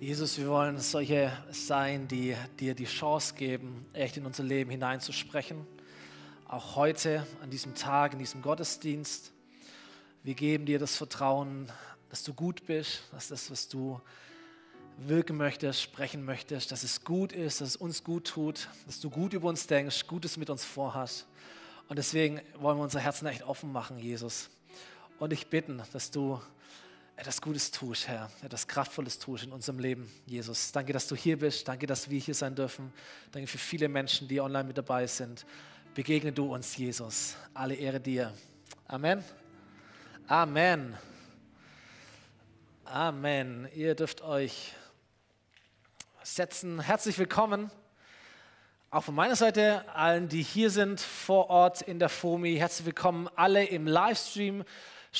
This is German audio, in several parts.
Jesus, wir wollen solche sein, die dir die Chance geben, echt in unser Leben hineinzusprechen. Auch heute, an diesem Tag, in diesem Gottesdienst. Wir geben dir das Vertrauen, dass du gut bist, dass das, was du wirken möchtest, sprechen möchtest, dass es gut ist, dass es uns gut tut, dass du gut über uns denkst, Gutes mit uns vorhast. Und deswegen wollen wir unser Herzen echt offen machen, Jesus. Und ich bitten, dass du etwas Gutes tust, Herr, etwas Kraftvolles tust in unserem Leben, Jesus. Danke, dass du hier bist. Danke, dass wir hier sein dürfen. Danke für viele Menschen, die online mit dabei sind. Begegne du uns, Jesus. Alle Ehre dir. Amen. Amen. Amen. Ihr dürft euch setzen. Herzlich willkommen. Auch von meiner Seite allen, die hier sind vor Ort in der FOMI. Herzlich willkommen alle im Livestream.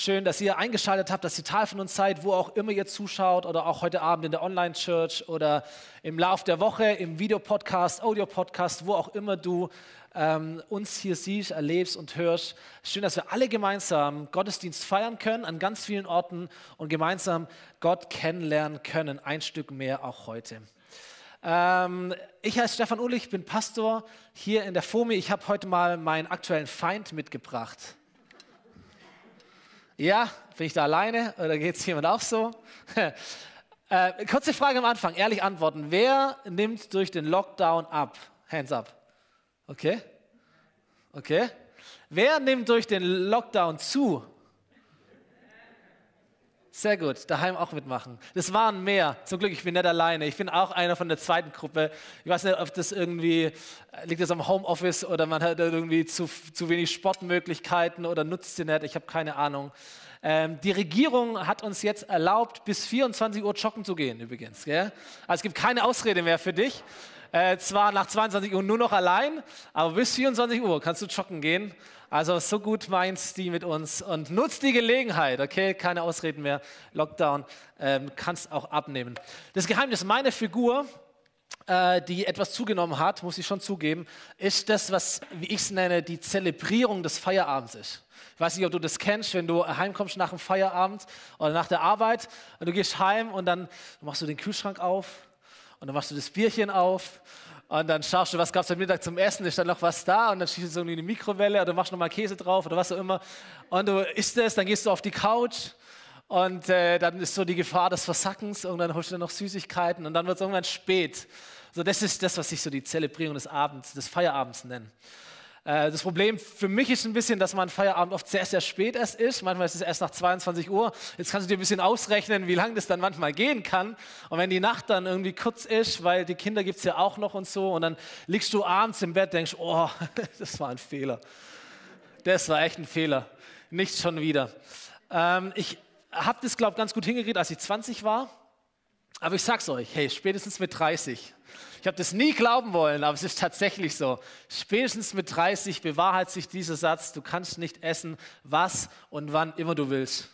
Schön, dass ihr eingeschaltet habt, dass ihr Teil von uns seid, wo auch immer ihr zuschaut oder auch heute Abend in der Online-Church oder im Lauf der Woche, im Videopodcast, Audio-Podcast, wo auch immer du ähm, uns hier siehst, erlebst und hörst. Schön, dass wir alle gemeinsam Gottesdienst feiern können an ganz vielen Orten und gemeinsam Gott kennenlernen können, ein Stück mehr auch heute. Ähm, ich heiße Stefan Ullich, bin Pastor hier in der FOMI. Ich habe heute mal meinen aktuellen Feind mitgebracht. Ja, bin ich da alleine oder geht es jemand auch so? äh, kurze Frage am Anfang, ehrlich antworten. Wer nimmt durch den Lockdown ab? Hands up. Okay? Okay? Wer nimmt durch den Lockdown zu? Sehr gut, daheim auch mitmachen. Das waren mehr. Zum Glück, ich bin nicht alleine. Ich bin auch einer von der zweiten Gruppe. Ich weiß nicht, ob das irgendwie, liegt das am Homeoffice oder man hat irgendwie zu, zu wenig Sportmöglichkeiten oder nutzt sie nicht. Ich habe keine Ahnung. Ähm, die Regierung hat uns jetzt erlaubt, bis 24 Uhr joggen zu gehen übrigens. Gell? Also es gibt keine Ausrede mehr für dich. Äh, zwar nach 22 Uhr nur noch allein, aber bis 24 Uhr kannst du joggen gehen. Also so gut meint die mit uns und nutzt die Gelegenheit, okay? Keine Ausreden mehr. Lockdown ähm, kannst auch abnehmen. Das Geheimnis meiner Figur, äh, die etwas zugenommen hat, muss ich schon zugeben, ist das, was, wie ich es nenne, die Zelebrierung des Feierabends ist. Ich weiß nicht, ob du das kennst, wenn du heimkommst nach dem Feierabend oder nach der Arbeit und du gehst heim und dann machst du den Kühlschrank auf und dann machst du das Bierchen auf und dann schaust du, was gab es am Mittag zum Essen, ist da noch was da und dann schießt du so in die Mikrowelle oder machst nochmal Käse drauf oder was auch immer. Und du isst es, dann gehst du auf die Couch und äh, dann ist so die Gefahr des Versackens und dann holst du noch Süßigkeiten und dann wird es irgendwann spät. So, das ist das, was ich so die Zelebrierung des Abends, des Feierabends nenne. Äh, das Problem für mich ist ein bisschen, dass mein Feierabend oft sehr, sehr spät erst ist. Manchmal ist es erst nach 22 Uhr. Jetzt kannst du dir ein bisschen ausrechnen, wie lange das dann manchmal gehen kann. Und wenn die Nacht dann irgendwie kurz ist, weil die Kinder gibt es ja auch noch und so, und dann liegst du abends im Bett, denkst, oh, das war ein Fehler. Das war echt ein Fehler. Nicht schon wieder. Ähm, ich habe das, glaube ich, ganz gut hingekriegt, als ich 20 war. Aber ich sag's euch, hey, spätestens mit 30 ich habe das nie glauben wollen, aber es ist tatsächlich so. Spätestens mit 30 bewahrheit sich dieser Satz, du kannst nicht essen, was und wann immer du willst.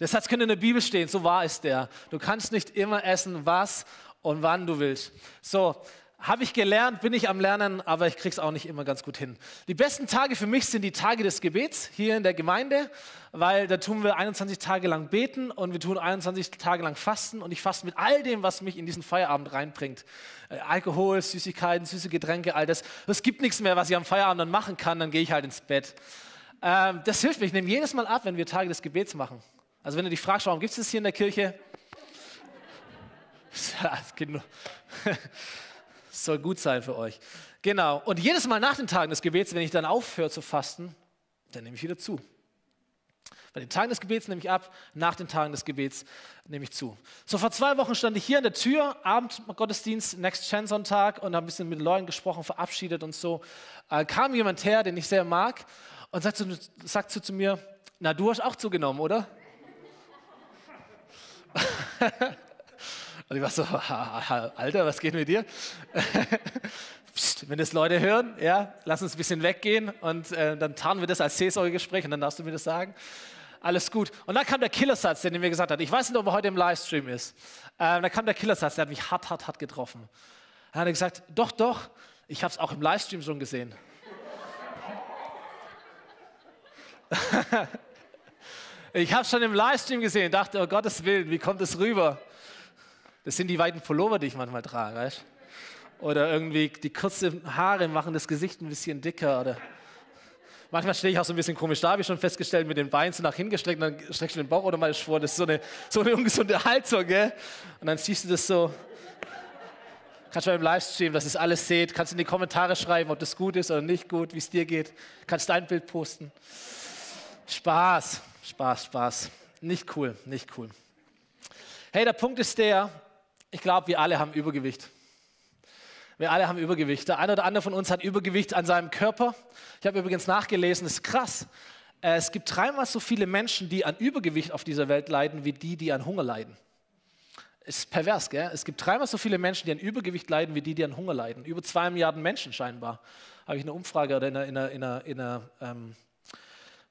Der Satz könnte in der Bibel stehen, so wahr ist der. Du kannst nicht immer essen, was und wann du willst. So, habe ich gelernt, bin ich am Lernen, aber ich kriege es auch nicht immer ganz gut hin. Die besten Tage für mich sind die Tage des Gebets hier in der Gemeinde, weil da tun wir 21 Tage lang beten und wir tun 21 Tage lang fasten und ich faste mit all dem, was mich in diesen Feierabend reinbringt. Äh, Alkohol, Süßigkeiten, süße Getränke, all das. Es gibt nichts mehr, was ich am Feierabend dann machen kann, dann gehe ich halt ins Bett. Ähm, das hilft mir. Ich nehme jedes Mal ab, wenn wir Tage des Gebets machen. Also wenn du dich fragst, warum gibt es das hier in der Kirche? Ja, es geht nur. soll gut sein für euch. Genau. Und jedes Mal nach den Tagen des Gebets, wenn ich dann aufhöre zu fasten, dann nehme ich wieder zu. Bei den Tagen des Gebets nehme ich ab, nach den Tagen des Gebets nehme ich zu. So vor zwei Wochen stand ich hier an der Tür, Abendgottesdienst, Next Gen Sonntag und habe ein bisschen mit Leuten gesprochen, verabschiedet und so. Äh, kam jemand her, den ich sehr mag und sagt, zu, sagt zu, zu mir, na du hast auch zugenommen, oder? Und ich war so, Alter, was geht mit dir? Psst, wenn das Leute hören, ja, lass uns ein bisschen weggehen und äh, dann tarnen wir das als Seelsorgegespräch und dann darfst du mir das sagen. Alles gut. Und dann kam der Killersatz, den er mir gesagt hat. Ich weiß nicht, ob er heute im Livestream ist. Ähm, dann kam der Killersatz, der hat mich hart, hart, hart getroffen. Dann hat er gesagt, doch, doch, ich habe es auch im Livestream schon gesehen. ich habe es schon im Livestream gesehen, dachte, oh Gottes Willen, wie kommt es rüber? Das sind die weiten Pullover, die ich manchmal trage, weißt Oder irgendwie die kurzen Haare machen das Gesicht ein bisschen dicker. Oder manchmal stehe ich auch so ein bisschen komisch da, habe ich schon festgestellt, mit den Beinen so nach hinten gestreckt, und dann streckst du den Bauch automatisch vor. Das ist so eine, so eine ungesunde Haltung, gell? Und dann siehst du das so. Kannst du beim Livestream, dass ihr alles seht, kannst in die Kommentare schreiben, ob das gut ist oder nicht gut, wie es dir geht. Kannst dein Bild posten. Spaß, Spaß, Spaß. Nicht cool, nicht cool. Hey, der Punkt ist der, ich glaube, wir alle haben Übergewicht. Wir alle haben Übergewicht. Der eine oder andere von uns hat Übergewicht an seinem Körper. Ich habe übrigens nachgelesen, ist krass. Äh, es gibt dreimal so viele Menschen, die an Übergewicht auf dieser Welt leiden, wie die, die an Hunger leiden. Ist pervers, gell? Es gibt dreimal so viele Menschen, die an Übergewicht leiden, wie die, die an Hunger leiden. Über zwei Milliarden Menschen scheinbar. Habe ich eine Umfrage oder in einer, in einer, in einer, in einer ähm,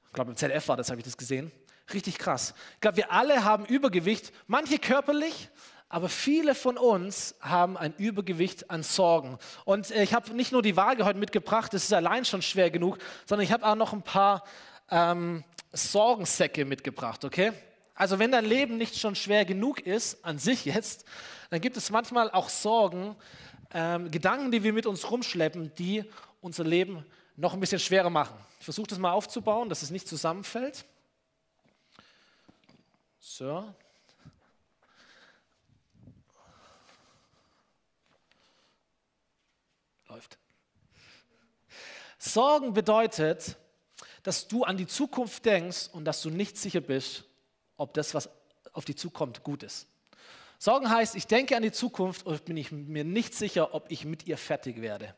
ich glaube im ZDF war das, habe ich das gesehen. Richtig krass. Ich glaube, wir alle haben Übergewicht, manche körperlich, aber viele von uns haben ein Übergewicht an Sorgen. Und äh, ich habe nicht nur die Waage heute mitgebracht, das ist allein schon schwer genug, sondern ich habe auch noch ein paar ähm, Sorgensäcke mitgebracht, okay? Also wenn dein Leben nicht schon schwer genug ist, an sich jetzt, dann gibt es manchmal auch Sorgen, ähm, Gedanken, die wir mit uns rumschleppen, die unser Leben noch ein bisschen schwerer machen. Ich versuche das mal aufzubauen, dass es nicht zusammenfällt. So. Läuft. Sorgen bedeutet, dass du an die Zukunft denkst und dass du nicht sicher bist, ob das, was auf dich zukommt, gut ist. Sorgen heißt, ich denke an die Zukunft und bin ich mir nicht sicher, ob ich mit ihr fertig werde.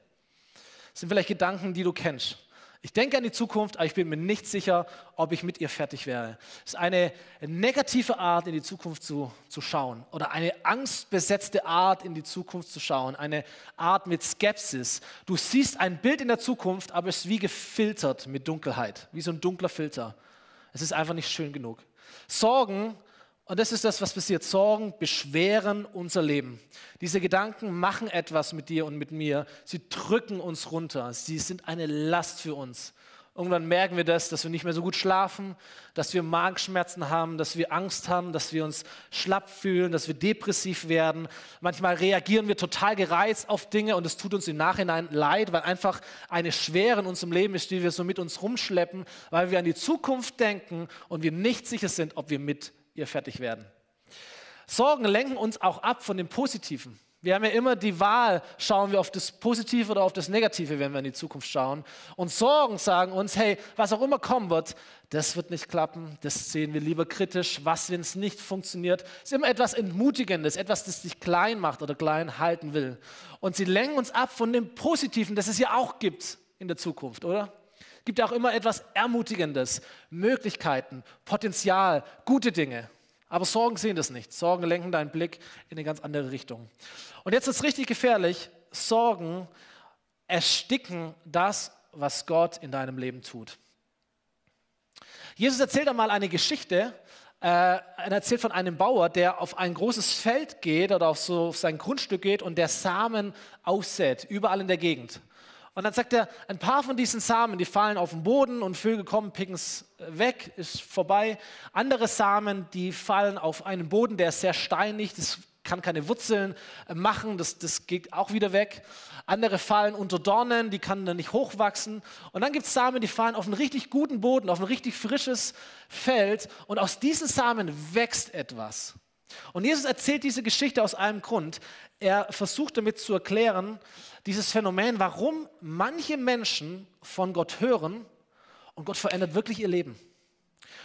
Das sind vielleicht Gedanken, die du kennst. Ich denke an die Zukunft, aber ich bin mir nicht sicher, ob ich mit ihr fertig wäre. Es ist eine negative Art, in die Zukunft zu, zu schauen oder eine angstbesetzte Art, in die Zukunft zu schauen. Eine Art mit Skepsis. Du siehst ein Bild in der Zukunft, aber es ist wie gefiltert mit Dunkelheit, wie so ein dunkler Filter. Es ist einfach nicht schön genug. Sorgen und das ist das, was passiert. Sorgen beschweren unser Leben. Diese Gedanken machen etwas mit dir und mit mir. Sie drücken uns runter. Sie sind eine Last für uns. Irgendwann merken wir das, dass wir nicht mehr so gut schlafen, dass wir Magenschmerzen haben, dass wir Angst haben, dass wir uns schlapp fühlen, dass wir depressiv werden. Manchmal reagieren wir total gereizt auf Dinge und es tut uns im Nachhinein leid, weil einfach eine Schwere in unserem Leben ist, die wir so mit uns rumschleppen, weil wir an die Zukunft denken und wir nicht sicher sind, ob wir mit ihr fertig werden. Sorgen lenken uns auch ab von dem Positiven. Wir haben ja immer die Wahl, schauen wir auf das Positive oder auf das Negative, wenn wir in die Zukunft schauen. Und Sorgen sagen uns, hey, was auch immer kommen wird, das wird nicht klappen, das sehen wir lieber kritisch. Was, wenn es nicht funktioniert, ist immer etwas Entmutigendes, etwas, das dich klein macht oder klein halten will. Und sie lenken uns ab von dem Positiven, das es ja auch gibt in der Zukunft, oder? Gibt auch immer etwas Ermutigendes, Möglichkeiten, Potenzial, gute Dinge. Aber Sorgen sehen das nicht. Sorgen lenken deinen Blick in eine ganz andere Richtung. Und jetzt ist es richtig gefährlich. Sorgen ersticken das, was Gott in deinem Leben tut. Jesus erzählt einmal eine Geschichte. Äh, er erzählt von einem Bauer, der auf ein großes Feld geht oder auf, so, auf sein Grundstück geht und der Samen aussät, überall in der Gegend. Und dann sagt er, ein paar von diesen Samen, die fallen auf den Boden und Vögel kommen, picken es weg, ist vorbei. Andere Samen, die fallen auf einen Boden, der ist sehr steinig, das kann keine Wurzeln äh, machen, das, das geht auch wieder weg. Andere fallen unter Dornen, die kann dann nicht hochwachsen. Und dann gibt es Samen, die fallen auf einen richtig guten Boden, auf ein richtig frisches Feld. Und aus diesen Samen wächst etwas. Und Jesus erzählt diese Geschichte aus einem Grund. Er versucht damit zu erklären, dieses Phänomen, warum manche Menschen von Gott hören und Gott verändert wirklich ihr Leben.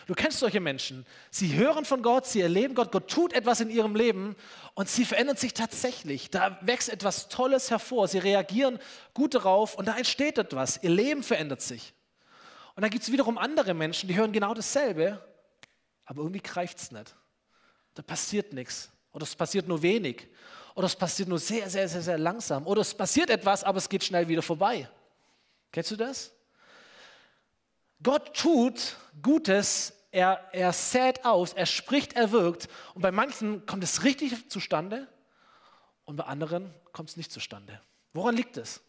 Du kennst solche Menschen. Sie hören von Gott, sie erleben Gott, Gott tut etwas in ihrem Leben und sie verändern sich tatsächlich. Da wächst etwas Tolles hervor. Sie reagieren gut darauf und da entsteht etwas. Ihr Leben verändert sich. Und dann gibt es wiederum andere Menschen, die hören genau dasselbe, aber irgendwie greift es nicht. Da passiert nichts oder es passiert nur wenig. Oder es passiert nur sehr, sehr, sehr, sehr langsam. Oder es passiert etwas, aber es geht schnell wieder vorbei. Kennst du das? Gott tut Gutes, er, er sät aus, er spricht, er wirkt. Und bei manchen kommt es richtig zustande und bei anderen kommt es nicht zustande. Woran liegt es?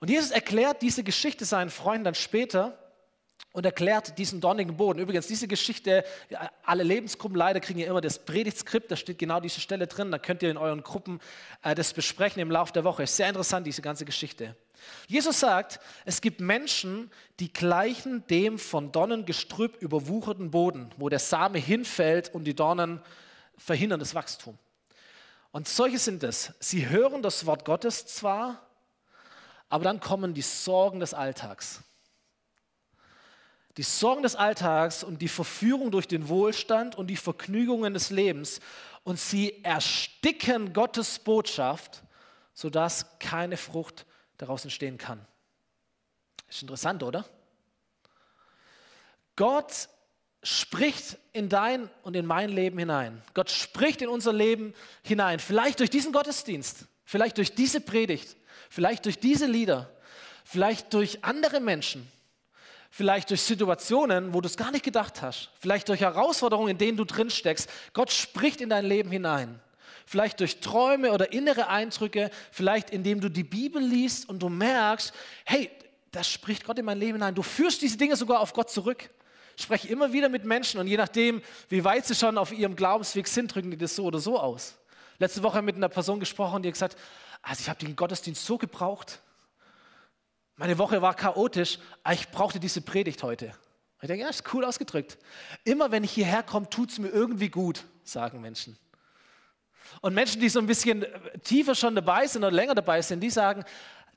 Und Jesus erklärt diese Geschichte seinen Freunden dann später und erklärt diesen dornigen Boden. Übrigens, diese Geschichte, alle Lebensgruppenleiter kriegen ja immer das Predigtskript, da steht genau diese Stelle drin, da könnt ihr in euren Gruppen äh, das besprechen im Laufe der Woche. Ist sehr interessant, diese ganze Geschichte. Jesus sagt, es gibt Menschen, die gleichen dem von Dornengestrüpp überwucherten Boden, wo der Same hinfällt und die Dornen verhindern das Wachstum. Und solche sind es. Sie hören das Wort Gottes zwar, aber dann kommen die Sorgen des Alltags die Sorgen des Alltags und die Verführung durch den Wohlstand und die Vergnügungen des Lebens und sie ersticken Gottes Botschaft, sodass keine Frucht daraus entstehen kann. Ist interessant, oder? Gott spricht in dein und in mein Leben hinein. Gott spricht in unser Leben hinein. Vielleicht durch diesen Gottesdienst, vielleicht durch diese Predigt, vielleicht durch diese Lieder, vielleicht durch andere Menschen vielleicht durch Situationen, wo du es gar nicht gedacht hast, vielleicht durch Herausforderungen, in denen du drin steckst. Gott spricht in dein Leben hinein. Vielleicht durch Träume oder innere Eindrücke, vielleicht indem du die Bibel liest und du merkst, hey, das spricht Gott in mein Leben hinein. Du führst diese Dinge sogar auf Gott zurück. Spreche immer wieder mit Menschen und je nachdem, wie weit sie schon auf ihrem Glaubensweg sind, drücken die das so oder so aus. Letzte Woche mit einer Person gesprochen, die hat gesagt, also ich habe den Gottesdienst so gebraucht. Meine Woche war chaotisch, aber ich brauchte diese Predigt heute. Ich denke, ja, ist cool ausgedrückt. Immer wenn ich hierher komme, tut es mir irgendwie gut, sagen Menschen. Und Menschen, die so ein bisschen tiefer schon dabei sind oder länger dabei sind, die sagen,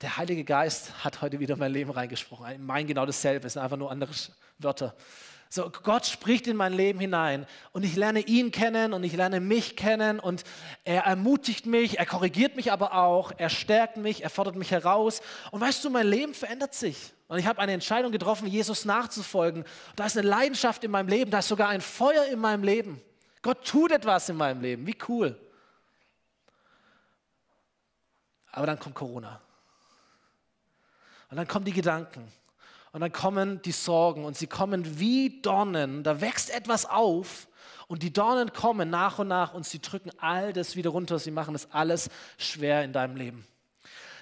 der Heilige Geist hat heute wieder mein Leben reingesprochen. Ich genau dasselbe, es sind einfach nur andere Wörter. So, Gott spricht in mein Leben hinein und ich lerne ihn kennen und ich lerne mich kennen und er ermutigt mich, er korrigiert mich aber auch, er stärkt mich, er fordert mich heraus. Und weißt du, mein Leben verändert sich. Und ich habe eine Entscheidung getroffen, Jesus nachzufolgen. Da ist eine Leidenschaft in meinem Leben, da ist sogar ein Feuer in meinem Leben. Gott tut etwas in meinem Leben, wie cool. Aber dann kommt Corona. Und dann kommen die Gedanken. Und dann kommen die Sorgen und sie kommen wie Dornen. Da wächst etwas auf und die Dornen kommen nach und nach und sie drücken all das wieder runter. Sie machen es alles schwer in deinem Leben.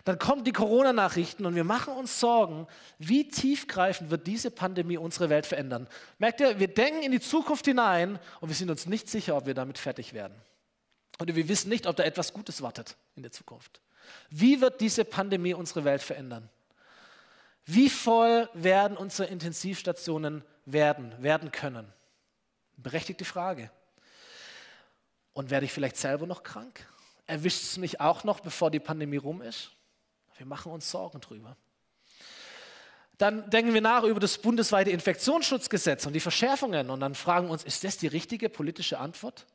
Dann kommen die Corona-Nachrichten und wir machen uns Sorgen, wie tiefgreifend wird diese Pandemie unsere Welt verändern. Merkt ihr, wir denken in die Zukunft hinein und wir sind uns nicht sicher, ob wir damit fertig werden. Und wir wissen nicht, ob da etwas Gutes wartet in der Zukunft. Wie wird diese Pandemie unsere Welt verändern? Wie voll werden unsere Intensivstationen werden, werden können? Berechtigte Frage. Und werde ich vielleicht selber noch krank? Erwischt es mich auch noch, bevor die Pandemie rum ist? Wir machen uns Sorgen drüber. Dann denken wir nach über das bundesweite Infektionsschutzgesetz und die Verschärfungen und dann fragen uns, ist das die richtige politische Antwort?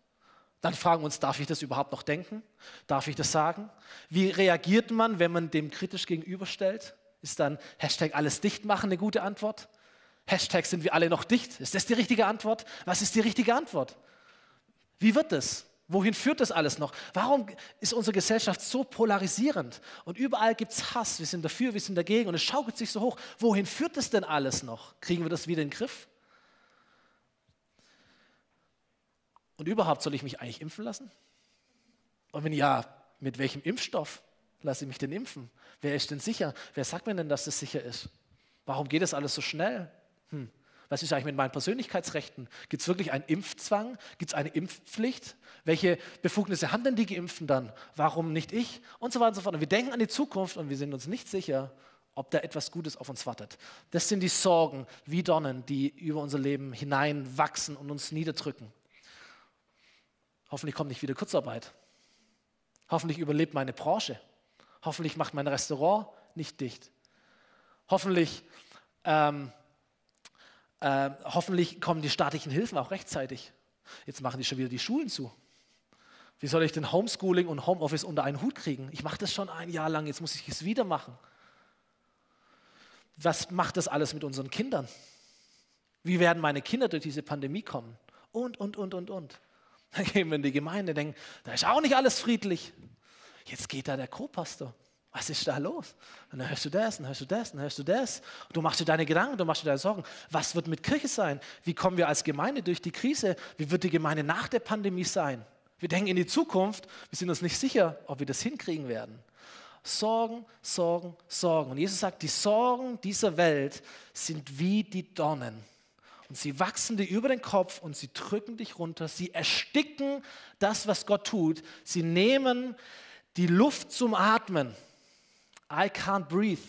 Dann fragen uns, darf ich das überhaupt noch denken? Darf ich das sagen? Wie reagiert man, wenn man dem kritisch gegenüberstellt? Ist dann Hashtag alles dicht machen eine gute Antwort? Hashtag sind wir alle noch dicht? Ist das die richtige Antwort? Was ist die richtige Antwort? Wie wird das? Wohin führt das alles noch? Warum ist unsere Gesellschaft so polarisierend? Und überall gibt es Hass. Wir sind dafür, wir sind dagegen und es schaukelt sich so hoch. Wohin führt das denn alles noch? Kriegen wir das wieder in den Griff? Und überhaupt soll ich mich eigentlich impfen lassen? Und wenn ja, mit welchem Impfstoff? Lasse ich mich denn impfen? Wer ist denn sicher? Wer sagt mir denn, dass das sicher ist? Warum geht das alles so schnell? Hm. Was ist eigentlich mit meinen Persönlichkeitsrechten? Gibt es wirklich einen Impfzwang? Gibt es eine Impfpflicht? Welche Befugnisse haben denn die Geimpften dann? Warum nicht ich? Und so weiter und so fort. Und wir denken an die Zukunft und wir sind uns nicht sicher, ob da etwas Gutes auf uns wartet. Das sind die Sorgen wie Dornen, die über unser Leben hineinwachsen und uns niederdrücken. Hoffentlich kommt nicht wieder Kurzarbeit. Hoffentlich überlebt meine Branche. Hoffentlich macht mein Restaurant nicht dicht. Hoffentlich, ähm, äh, hoffentlich kommen die staatlichen Hilfen auch rechtzeitig. Jetzt machen die schon wieder die Schulen zu. Wie soll ich denn Homeschooling und Homeoffice unter einen Hut kriegen? Ich mache das schon ein Jahr lang, jetzt muss ich es wieder machen. Was macht das alles mit unseren Kindern? Wie werden meine Kinder durch diese Pandemie kommen? Und, und, und, und, und. Dann gehen wir in die Gemeinde, denken, da ist auch nicht alles friedlich. Jetzt geht da der Co-Pastor. Was ist da los? Und dann hörst du das, dann hörst du das, dann hörst du das. Du machst dir deine Gedanken, du machst dir deine Sorgen. Was wird mit Kirche sein? Wie kommen wir als Gemeinde durch die Krise? Wie wird die Gemeinde nach der Pandemie sein? Wir denken in die Zukunft, wir sind uns nicht sicher, ob wir das hinkriegen werden. Sorgen, Sorgen, Sorgen. Und Jesus sagt, die Sorgen dieser Welt sind wie die Dornen. Und sie wachsen dir über den Kopf und sie drücken dich runter. Sie ersticken das, was Gott tut. Sie nehmen die Luft zum Atmen. I can't breathe.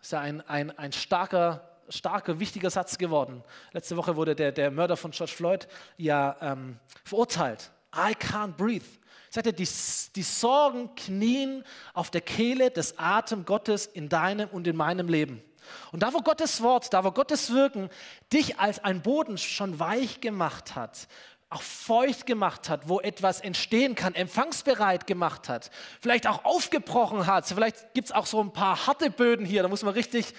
Ist ja ein, ein, ein starker, starker, wichtiger Satz geworden. Letzte Woche wurde der, der Mörder von George Floyd ja ähm, verurteilt. I can't breathe. Sagt er, die, die Sorgen knien auf der Kehle des Atem Gottes in deinem und in meinem Leben. Und da, wo Gottes Wort, da, wo Gottes Wirken dich als ein Boden schon weich gemacht hat, auch feucht gemacht hat, wo etwas entstehen kann, empfangsbereit gemacht hat, vielleicht auch aufgebrochen hat. Vielleicht gibt es auch so ein paar harte Böden hier, da muss man richtig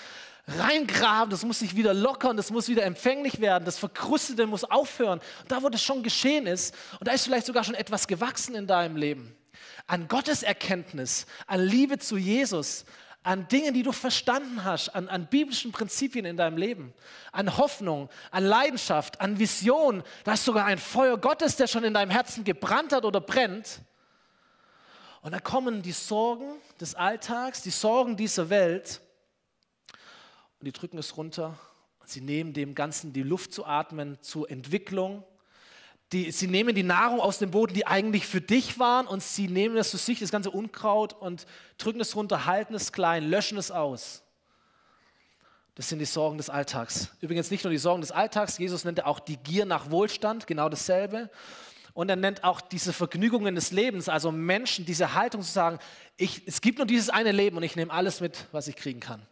reingraben, das muss sich wieder lockern, das muss wieder empfänglich werden, das Verkrustete muss aufhören. Und da, wo das schon geschehen ist, und da ist vielleicht sogar schon etwas gewachsen in deinem Leben, an Gottes Erkenntnis, an Liebe zu Jesus, an Dingen, die du verstanden hast, an, an, biblischen Prinzipien in deinem Leben, an Hoffnung, an Leidenschaft, an Vision. Da ist sogar ein Feuer Gottes, der schon in deinem Herzen gebrannt hat oder brennt. Und da kommen die Sorgen des Alltags, die Sorgen dieser Welt und die drücken es runter. Sie nehmen dem Ganzen die Luft zu atmen, zur Entwicklung. Die, sie nehmen die Nahrung aus dem Boden, die eigentlich für dich waren, und sie nehmen das zu sich, das ganze Unkraut, und drücken es runter, halten es klein, löschen es aus. Das sind die Sorgen des Alltags. Übrigens nicht nur die Sorgen des Alltags, Jesus nennt auch die Gier nach Wohlstand, genau dasselbe. Und er nennt auch diese Vergnügungen des Lebens, also Menschen, diese Haltung zu sagen, ich, es gibt nur dieses eine Leben und ich nehme alles mit, was ich kriegen kann.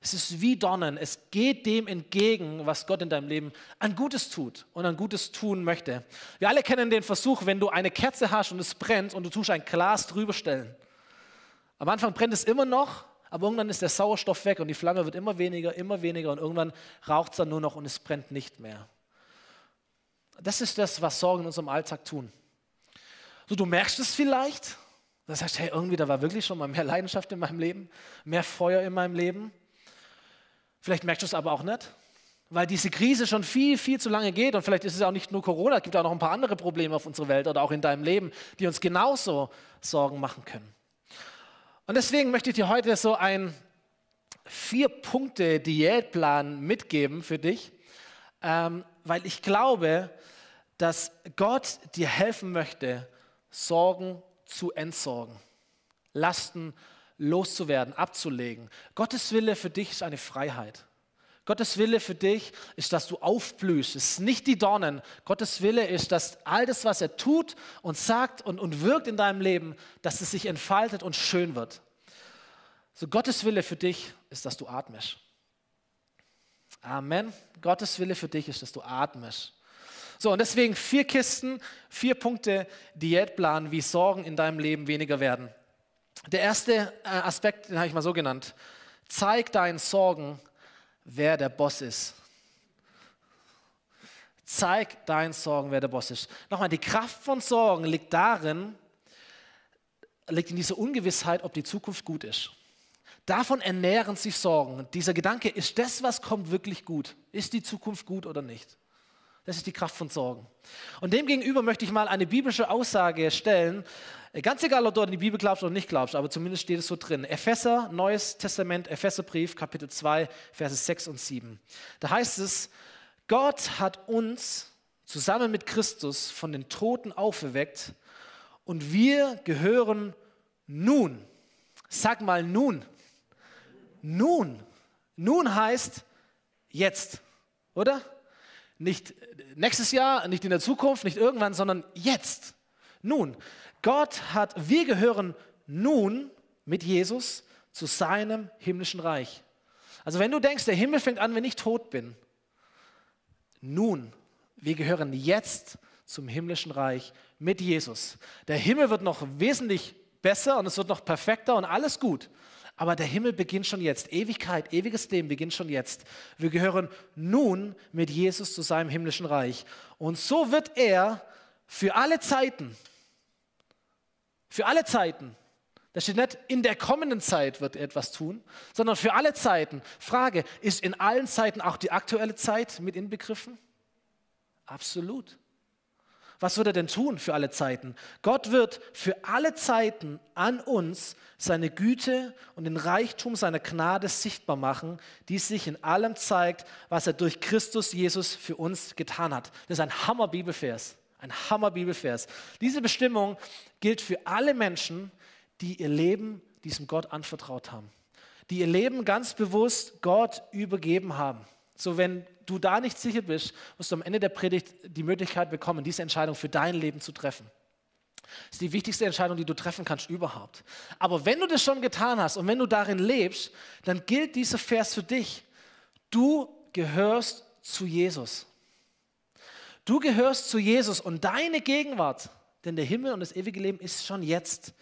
Es ist wie Dornen. Es geht dem entgegen, was Gott in deinem Leben an Gutes tut und an Gutes tun möchte. Wir alle kennen den Versuch, wenn du eine Kerze hast und es brennt und du tust ein Glas drüber stellen. Am Anfang brennt es immer noch, aber irgendwann ist der Sauerstoff weg und die Flamme wird immer weniger, immer weniger und irgendwann raucht es dann nur noch und es brennt nicht mehr. Das ist das, was Sorgen in unserem Alltag tun. So, du merkst es vielleicht. Du sagst, hey, irgendwie, da war wirklich schon mal mehr Leidenschaft in meinem Leben, mehr Feuer in meinem Leben. Vielleicht merkst du es aber auch nicht, weil diese Krise schon viel, viel zu lange geht und vielleicht ist es auch nicht nur Corona, es gibt auch noch ein paar andere Probleme auf unserer Welt oder auch in deinem Leben, die uns genauso Sorgen machen können. Und deswegen möchte ich dir heute so einen Vier-Punkte-Diätplan mitgeben für dich, ähm, weil ich glaube, dass Gott dir helfen möchte, Sorgen zu entsorgen, Lasten zu loszuwerden, abzulegen. Gottes Wille für dich ist eine Freiheit. Gottes Wille für dich ist, dass du aufblühst. Es ist nicht die Dornen. Gottes Wille ist, dass all das, was er tut und sagt und, und wirkt in deinem Leben, dass es sich entfaltet und schön wird. So Gottes Wille für dich ist, dass du atmest. Amen. Gottes Wille für dich ist, dass du atmest. So, und deswegen vier Kisten, vier Punkte Diätplan, wie Sorgen in deinem Leben weniger werden. Der erste äh, Aspekt, den habe ich mal so genannt. Zeig deinen Sorgen, wer der Boss ist. Zeig deinen Sorgen, wer der Boss ist. Nochmal, die Kraft von Sorgen liegt darin, liegt in dieser Ungewissheit, ob die Zukunft gut ist. Davon ernähren sich Sorgen. Dieser Gedanke, ist das, was kommt, wirklich gut? Ist die Zukunft gut oder nicht? Das ist die Kraft von Sorgen. Und demgegenüber möchte ich mal eine biblische Aussage stellen. Ganz egal, ob du an die Bibel glaubst oder nicht glaubst, aber zumindest steht es so drin. Epheser, Neues Testament, Epheserbrief, Kapitel 2, Verse 6 und 7. Da heißt es, Gott hat uns zusammen mit Christus von den Toten auferweckt und wir gehören nun. Sag mal nun. Nun. Nun heißt jetzt, oder? Nicht nächstes Jahr, nicht in der Zukunft, nicht irgendwann, sondern jetzt. Nun, Gott hat, wir gehören nun mit Jesus zu seinem himmlischen Reich. Also wenn du denkst, der Himmel fängt an, wenn ich tot bin, nun, wir gehören jetzt zum himmlischen Reich mit Jesus. Der Himmel wird noch wesentlich besser und es wird noch perfekter und alles gut. Aber der Himmel beginnt schon jetzt. Ewigkeit, ewiges Leben beginnt schon jetzt. Wir gehören nun mit Jesus zu seinem himmlischen Reich. Und so wird er für alle Zeiten, für alle Zeiten, da steht nicht, in der kommenden Zeit wird er etwas tun, sondern für alle Zeiten. Frage, ist in allen Zeiten auch die aktuelle Zeit mit inbegriffen? Absolut. Was wird er denn tun für alle Zeiten? Gott wird für alle Zeiten an uns seine Güte und den Reichtum seiner Gnade sichtbar machen, die sich in allem zeigt, was er durch Christus Jesus für uns getan hat. Das ist ein Hammer-Bibelvers. Ein Hammer-Bibelvers. Diese Bestimmung gilt für alle Menschen, die ihr Leben diesem Gott anvertraut haben. Die ihr Leben ganz bewusst Gott übergeben haben. So, wenn du da nicht sicher bist, wirst du am Ende der Predigt die Möglichkeit bekommen, diese Entscheidung für dein Leben zu treffen. Das ist die wichtigste Entscheidung, die du treffen kannst überhaupt. Aber wenn du das schon getan hast und wenn du darin lebst, dann gilt dieser Vers für dich. Du gehörst zu Jesus. Du gehörst zu Jesus und deine Gegenwart, denn der Himmel und das ewige Leben ist schon jetzt.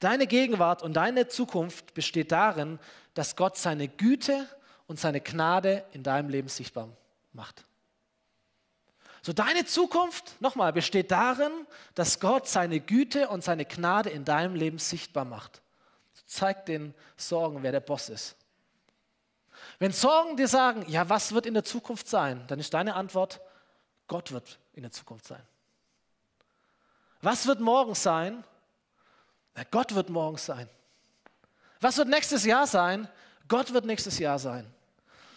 Deine Gegenwart und deine Zukunft besteht darin, dass Gott seine Güte und seine Gnade in deinem Leben sichtbar macht. So deine Zukunft, nochmal, besteht darin, dass Gott seine Güte und seine Gnade in deinem Leben sichtbar macht. Zeig den Sorgen, wer der Boss ist. Wenn Sorgen dir sagen, ja, was wird in der Zukunft sein, dann ist deine Antwort, Gott wird in der Zukunft sein. Was wird morgen sein? Na, Gott wird morgen sein. Was wird nächstes Jahr sein? Gott wird nächstes Jahr sein.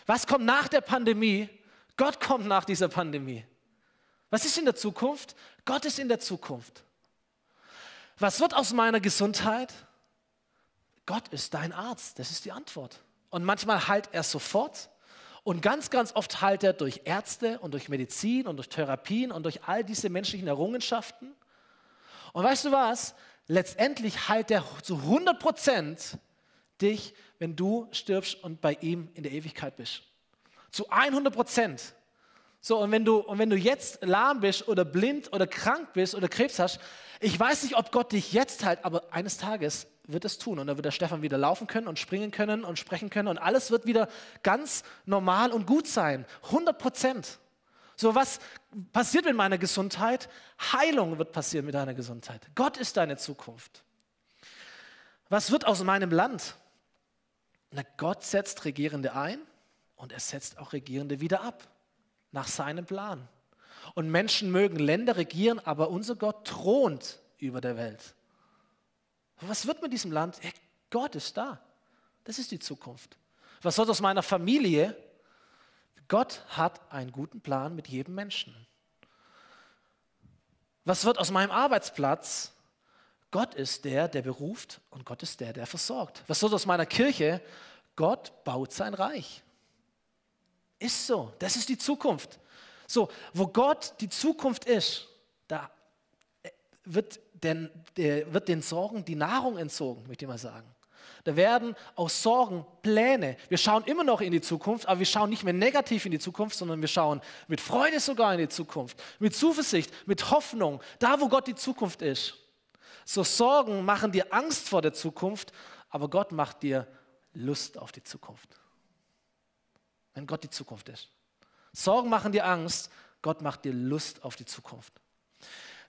Was kommt nach der Pandemie? Gott kommt nach dieser Pandemie. Was ist in der Zukunft? Gott ist in der Zukunft. Was wird aus meiner Gesundheit? Gott ist dein Arzt. Das ist die Antwort. Und manchmal heilt er sofort. Und ganz, ganz oft heilt er durch Ärzte und durch Medizin und durch Therapien und durch all diese menschlichen Errungenschaften. Und weißt du was? Letztendlich heilt er zu 100 Prozent dich, wenn du stirbst und bei ihm in der Ewigkeit bist. Zu 100 Prozent. So, und wenn, du, und wenn du jetzt lahm bist oder blind oder krank bist oder Krebs hast, ich weiß nicht, ob Gott dich jetzt heilt, aber eines Tages wird es tun. Und dann wird der Stefan wieder laufen können und springen können und sprechen können und alles wird wieder ganz normal und gut sein. 100 Prozent. So, was passiert mit meiner Gesundheit? Heilung wird passieren mit deiner Gesundheit. Gott ist deine Zukunft. Was wird aus meinem Land? Na, Gott setzt Regierende ein und er setzt auch Regierende wieder ab, nach seinem Plan. Und Menschen mögen Länder regieren, aber unser Gott thront über der Welt. Was wird mit diesem Land? Ja, Gott ist da. Das ist die Zukunft. Was wird aus meiner Familie? Gott hat einen guten Plan mit jedem Menschen. Was wird aus meinem Arbeitsplatz? Gott ist der, der beruft und Gott ist der, der versorgt. Was wird aus meiner Kirche? Gott baut sein Reich. Ist so, das ist die Zukunft. So, wo Gott die Zukunft ist, da äh, wird den, der, wird den Sorgen die Nahrung entzogen, möchte ich mal sagen. Da werden aus Sorgen Pläne. Wir schauen immer noch in die Zukunft, aber wir schauen nicht mehr negativ in die Zukunft, sondern wir schauen mit Freude sogar in die Zukunft, mit Zuversicht, mit Hoffnung, da wo Gott die Zukunft ist. So Sorgen machen dir Angst vor der Zukunft, aber Gott macht dir Lust auf die Zukunft. Wenn Gott die Zukunft ist. Sorgen machen dir Angst, Gott macht dir Lust auf die Zukunft.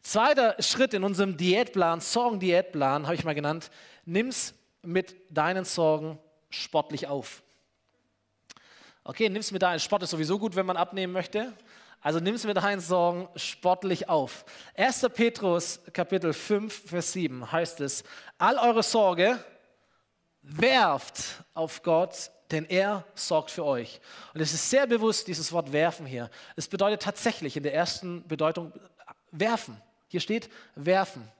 Zweiter Schritt in unserem Diätplan, Sorgen-Diätplan, habe ich mal genannt, nimm's mit deinen Sorgen sportlich auf. Okay, nimm's mit deinen Sport ist sowieso gut, wenn man abnehmen möchte. Also nimm es mit deinen Sorgen sportlich auf. 1. Petrus Kapitel 5, Vers 7 heißt es, all eure Sorge werft auf Gott, denn er sorgt für euch. Und es ist sehr bewusst, dieses Wort werfen hier. Es bedeutet tatsächlich in der ersten Bedeutung werfen. Hier steht werfen.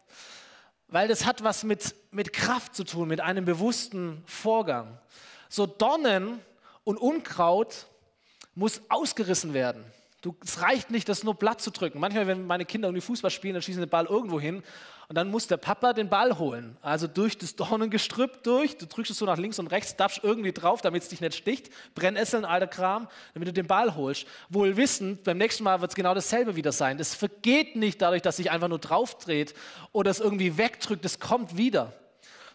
Weil das hat was mit, mit Kraft zu tun, mit einem bewussten Vorgang. So Dornen und Unkraut muss ausgerissen werden. Du, es reicht nicht, das nur platt zu drücken. Manchmal, wenn meine Kinder irgendwie Fußball spielen, dann schießen den Ball irgendwo hin und dann muss der Papa den Ball holen. Also durch das Dornengestrüpp durch, du drückst es so nach links und rechts, darfst irgendwie drauf, damit es dich nicht sticht. Brennesseln, alter Kram, damit du den Ball holst. Wohl wissend, beim nächsten Mal wird es genau dasselbe wieder sein. Das vergeht nicht dadurch, dass sich einfach nur drauf dreht oder es irgendwie wegdrückt, es kommt wieder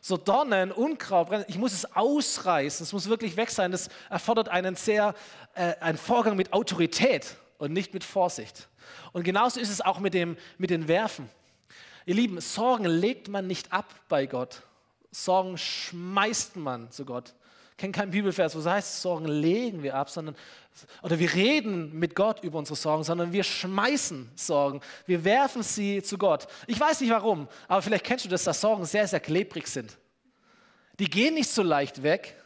so Dornen, Unkraut, ich muss es ausreißen, es muss wirklich weg sein. Das erfordert einen sehr, äh, einen Vorgang mit Autorität und nicht mit Vorsicht. Und genauso ist es auch mit, dem, mit den Werfen. Ihr Lieben, Sorgen legt man nicht ab bei Gott. Sorgen schmeißt man zu Gott. Ich kenne keinen Bibelvers, wo es heißt, Sorgen legen wir ab, sondern, oder wir reden mit Gott über unsere Sorgen, sondern wir schmeißen Sorgen. Wir werfen sie zu Gott. Ich weiß nicht warum, aber vielleicht kennst du das, dass Sorgen sehr, sehr klebrig sind. Die gehen nicht so leicht weg.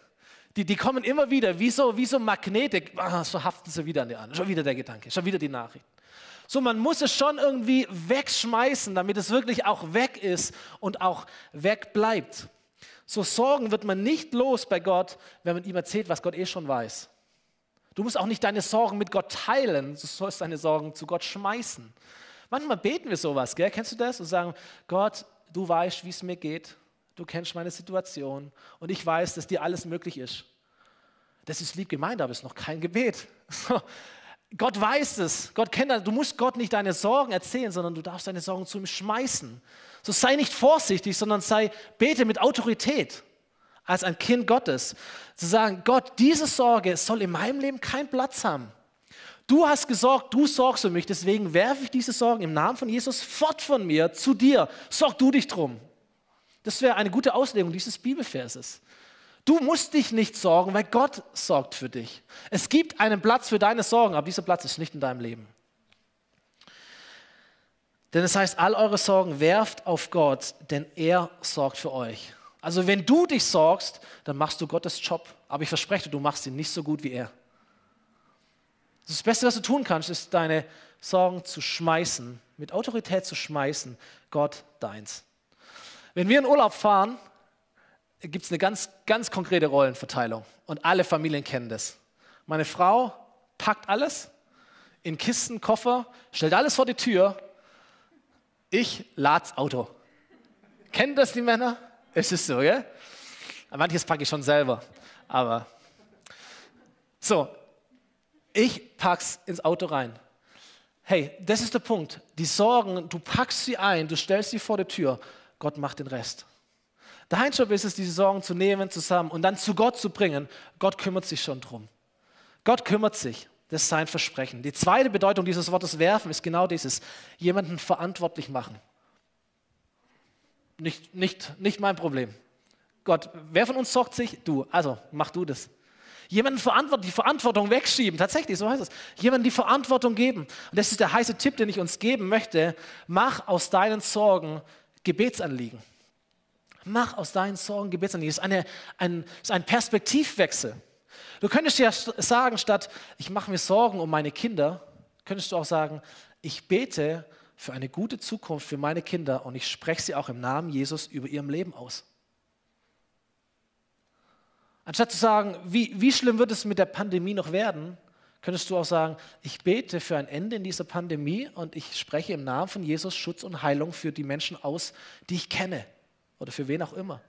Die, die kommen immer wieder, wie so, wie so Magnete. Ah, so haften sie wieder an die an. Schon wieder der Gedanke, schon wieder die Nachricht. So, man muss es schon irgendwie wegschmeißen, damit es wirklich auch weg ist und auch weg bleibt. So Sorgen wird man nicht los bei Gott, wenn man ihm erzählt, was Gott eh schon weiß. Du musst auch nicht deine Sorgen mit Gott teilen, du sollst deine Sorgen zu Gott schmeißen. Manchmal beten wir sowas, gell? kennst du das? Und sagen, Gott, du weißt, wie es mir geht, du kennst meine Situation und ich weiß, dass dir alles möglich ist. Das ist lieb gemeint, aber es ist noch kein Gebet. Gott weiß es, Gott kennt das. Du musst Gott nicht deine Sorgen erzählen, sondern du darfst deine Sorgen zu ihm schmeißen. So sei nicht vorsichtig, sondern sei, bete mit Autorität als ein Kind Gottes. Zu sagen, Gott, diese Sorge soll in meinem Leben keinen Platz haben. Du hast gesorgt, du sorgst für mich, deswegen werfe ich diese Sorgen im Namen von Jesus fort von mir zu dir. Sorg du dich drum. Das wäre eine gute Auslegung dieses Bibelverses. Du musst dich nicht sorgen, weil Gott sorgt für dich. Es gibt einen Platz für deine Sorgen, aber dieser Platz ist nicht in deinem Leben. Denn es heißt, all eure Sorgen werft auf Gott, denn er sorgt für euch. Also wenn du dich sorgst, dann machst du Gottes Job. Aber ich verspreche dir, du machst ihn nicht so gut wie er. Das Beste, was du tun kannst, ist deine Sorgen zu schmeißen, mit Autorität zu schmeißen, Gott deins. Wenn wir in Urlaub fahren, gibt es eine ganz, ganz konkrete Rollenverteilung und alle Familien kennen das. Meine Frau packt alles in Kisten, Koffer, stellt alles vor die Tür. Ich lad's Auto. Kennen das die Männer? Es ist so, gell? Manches packe ich schon selber, aber so, ich pack's ins Auto rein. Hey, das ist der Punkt. Die Sorgen, du packst sie ein, du stellst sie vor die Tür, Gott macht den Rest. Dein Job ist es, diese Sorgen zu nehmen zusammen und dann zu Gott zu bringen. Gott kümmert sich schon drum. Gott kümmert sich. Das ist sein Versprechen. Die zweite Bedeutung dieses Wortes werfen ist genau dieses, jemanden verantwortlich machen. Nicht, nicht, nicht mein Problem. Gott, wer von uns sorgt sich? Du. Also, mach du das. Jemanden die Verantwortung wegschieben. Tatsächlich, so heißt es. Jemanden die Verantwortung geben. Und das ist der heiße Tipp, den ich uns geben möchte. Mach aus deinen Sorgen Gebetsanliegen. Mach aus deinen Sorgen Gebetsanliegen. Das ist, eine, ein, ist ein Perspektivwechsel. Du könntest ja sagen, statt ich mache mir Sorgen um meine Kinder, könntest du auch sagen, ich bete für eine gute Zukunft für meine Kinder und ich spreche sie auch im Namen Jesus über ihrem Leben aus. Anstatt zu sagen, wie, wie schlimm wird es mit der Pandemie noch werden, könntest du auch sagen, ich bete für ein Ende in dieser Pandemie und ich spreche im Namen von Jesus Schutz und Heilung für die Menschen aus, die ich kenne oder für wen auch immer.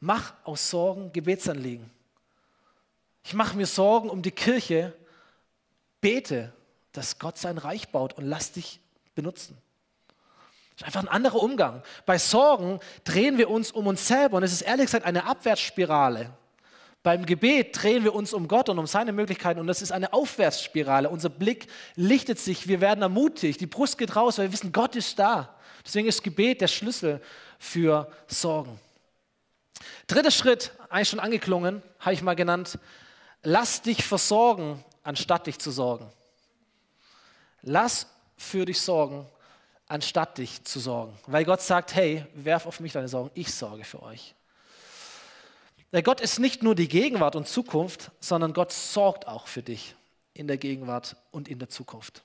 Mach aus Sorgen Gebetsanliegen. Ich mache mir Sorgen um die Kirche. Bete, dass Gott sein Reich baut und lass dich benutzen. Das ist einfach ein anderer Umgang. Bei Sorgen drehen wir uns um uns selber und es ist ehrlich gesagt eine Abwärtsspirale. Beim Gebet drehen wir uns um Gott und um seine Möglichkeiten und das ist eine Aufwärtsspirale. Unser Blick lichtet sich, wir werden ermutigt, die Brust geht raus, weil wir wissen, Gott ist da. Deswegen ist Gebet der Schlüssel für Sorgen. Dritter Schritt, eigentlich schon angeklungen, habe ich mal genannt, lass dich versorgen, anstatt dich zu sorgen. Lass für dich sorgen, anstatt dich zu sorgen. Weil Gott sagt, hey, werf auf mich deine Sorgen, ich sorge für euch. Der Gott ist nicht nur die Gegenwart und Zukunft, sondern Gott sorgt auch für dich in der Gegenwart und in der Zukunft.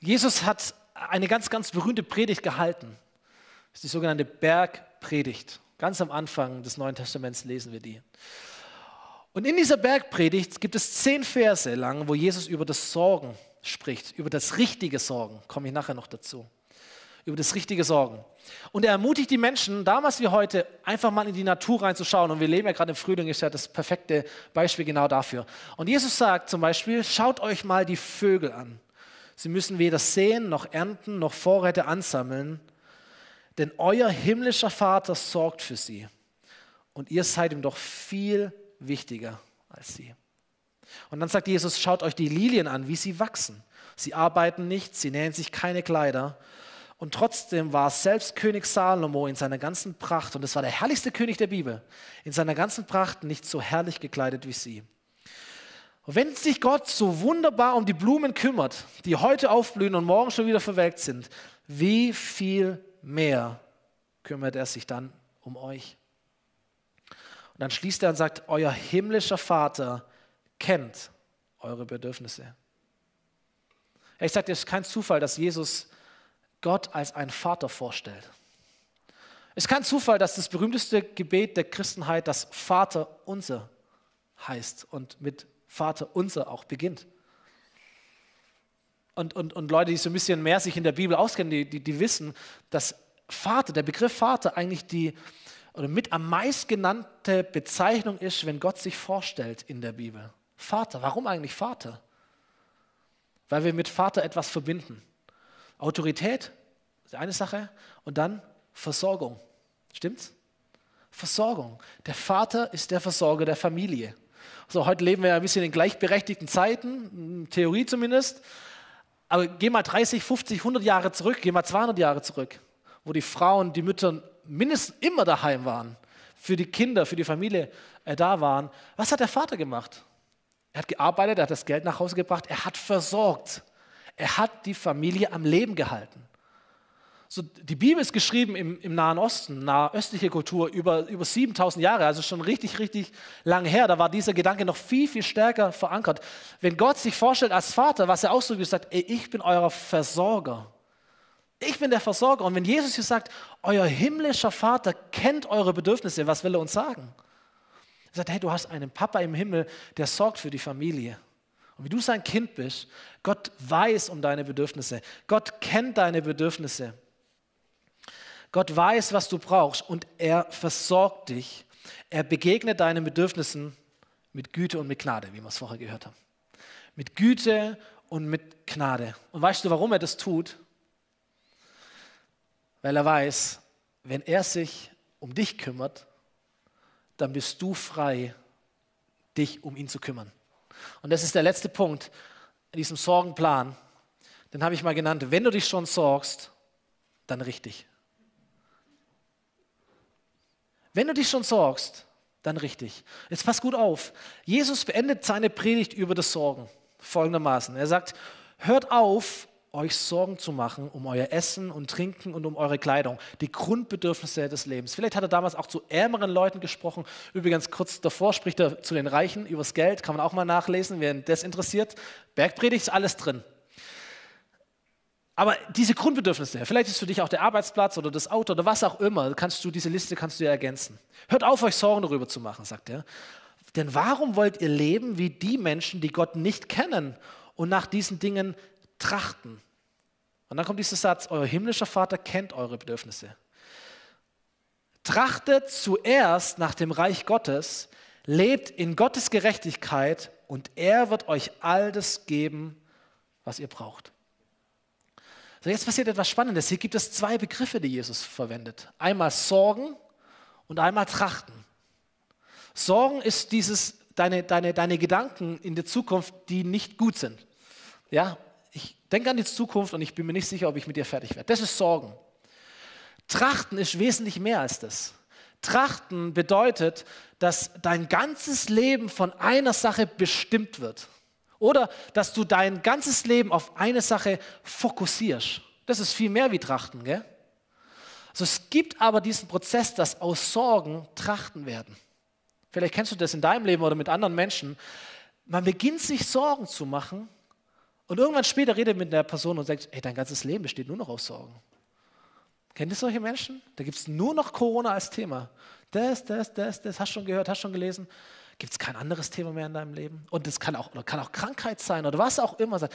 Jesus hat eine ganz, ganz berühmte Predigt gehalten. Das ist die sogenannte Bergpredigt. Ganz am Anfang des Neuen Testaments lesen wir die. Und in dieser Bergpredigt gibt es zehn Verse lang, wo Jesus über das Sorgen spricht, über das richtige Sorgen. Komme ich nachher noch dazu. Über das richtige Sorgen. Und er ermutigt die Menschen, damals wie heute, einfach mal in die Natur reinzuschauen. Und wir leben ja gerade im Frühling, ist ja das perfekte Beispiel genau dafür. Und Jesus sagt zum Beispiel, schaut euch mal die Vögel an. Sie müssen weder säen noch ernten noch Vorräte ansammeln, denn euer himmlischer Vater sorgt für sie. Und ihr seid ihm doch viel wichtiger als sie. Und dann sagt Jesus, schaut euch die Lilien an, wie sie wachsen. Sie arbeiten nicht, sie nähen sich keine Kleider. Und trotzdem war selbst König Salomo in seiner ganzen Pracht, und das war der herrlichste König der Bibel, in seiner ganzen Pracht nicht so herrlich gekleidet wie sie. Und wenn sich Gott so wunderbar um die Blumen kümmert, die heute aufblühen und morgen schon wieder verwelkt sind, wie viel mehr kümmert er sich dann um euch? Und dann schließt er und sagt, euer himmlischer Vater kennt eure Bedürfnisse. Ich sage dir, es ist kein Zufall, dass Jesus Gott als einen Vater vorstellt. Es ist kein Zufall, dass das berühmteste Gebet der Christenheit das Vater unser heißt und mit Vater unser auch beginnt. Und, und, und Leute, die so ein bisschen mehr sich in der Bibel auskennen, die, die, die wissen, dass Vater, der Begriff Vater eigentlich die oder mit am meist genannte Bezeichnung ist, wenn Gott sich vorstellt in der Bibel. Vater, warum eigentlich Vater? Weil wir mit Vater etwas verbinden. Autorität ist eine Sache und dann Versorgung. Stimmt's? Versorgung. Der Vater ist der Versorger der Familie. So, heute leben wir ja ein bisschen in gleichberechtigten Zeiten, Theorie zumindest. Aber geh mal 30, 50, 100 Jahre zurück, geh mal 200 Jahre zurück, wo die Frauen, die Mütter mindestens immer daheim waren, für die Kinder, für die Familie äh, da waren. Was hat der Vater gemacht? Er hat gearbeitet, er hat das Geld nach Hause gebracht, er hat versorgt. Er hat die Familie am Leben gehalten. So, die Bibel ist geschrieben im, im Nahen Osten, nahöstliche Kultur, über, über 7000 Jahre, also schon richtig, richtig lang her. Da war dieser Gedanke noch viel, viel stärker verankert. Wenn Gott sich vorstellt als Vater, was er ausdrückt, sagt, ey, ich bin euer Versorger. Ich bin der Versorger. Und wenn Jesus hier sagt, euer himmlischer Vater kennt eure Bedürfnisse, was will er uns sagen? Er sagt, hey, du hast einen Papa im Himmel, der sorgt für die Familie. Und wie du sein Kind bist, Gott weiß um deine Bedürfnisse. Gott kennt deine Bedürfnisse. Gott weiß, was du brauchst und er versorgt dich. Er begegnet deinen Bedürfnissen mit Güte und mit Gnade, wie wir es vorher gehört haben. Mit Güte und mit Gnade. Und weißt du, warum er das tut? Weil er weiß, wenn er sich um dich kümmert, dann bist du frei, dich um ihn zu kümmern. Und das ist der letzte Punkt in diesem Sorgenplan. Den habe ich mal genannt. Wenn du dich schon sorgst, dann richtig. Wenn du dich schon sorgst, dann richtig. Jetzt pass gut auf. Jesus beendet seine Predigt über das Sorgen folgendermaßen. Er sagt, hört auf, euch Sorgen zu machen um euer Essen und Trinken und um eure Kleidung, die Grundbedürfnisse des Lebens. Vielleicht hat er damals auch zu ärmeren Leuten gesprochen. Übrigens, kurz davor spricht er zu den Reichen übers Geld, kann man auch mal nachlesen, wer das interessiert. Bergpredigt ist alles drin. Aber diese Grundbedürfnisse, vielleicht ist für dich auch der Arbeitsplatz oder das Auto oder was auch immer, kannst du diese Liste kannst du ja ergänzen. Hört auf, euch Sorgen darüber zu machen, sagt er. Denn warum wollt ihr leben wie die Menschen, die Gott nicht kennen und nach diesen Dingen trachten? Und dann kommt dieser Satz, euer himmlischer Vater kennt eure Bedürfnisse. Trachtet zuerst nach dem Reich Gottes, lebt in Gottes Gerechtigkeit und er wird euch all das geben, was ihr braucht. So, jetzt passiert etwas Spannendes. Hier gibt es zwei Begriffe, die Jesus verwendet. Einmal Sorgen und einmal Trachten. Sorgen ist dieses, deine, deine, deine Gedanken in der Zukunft, die nicht gut sind. Ja, ich denke an die Zukunft und ich bin mir nicht sicher, ob ich mit dir fertig werde. Das ist Sorgen. Trachten ist wesentlich mehr als das. Trachten bedeutet, dass dein ganzes Leben von einer Sache bestimmt wird. Oder dass du dein ganzes Leben auf eine Sache fokussierst. Das ist viel mehr wie Trachten. Gell? Also es gibt aber diesen Prozess, dass aus Sorgen Trachten werden. Vielleicht kennst du das in deinem Leben oder mit anderen Menschen. Man beginnt sich Sorgen zu machen und irgendwann später redet mit der Person und sagt, ey, dein ganzes Leben besteht nur noch aus Sorgen. Kennt ihr solche Menschen? Da gibt es nur noch Corona als Thema. Das, das, das, das, hast du schon gehört, hast du schon gelesen. Gibt es kein anderes Thema mehr in deinem Leben? Und es kann auch, kann auch Krankheit sein oder was auch immer sein.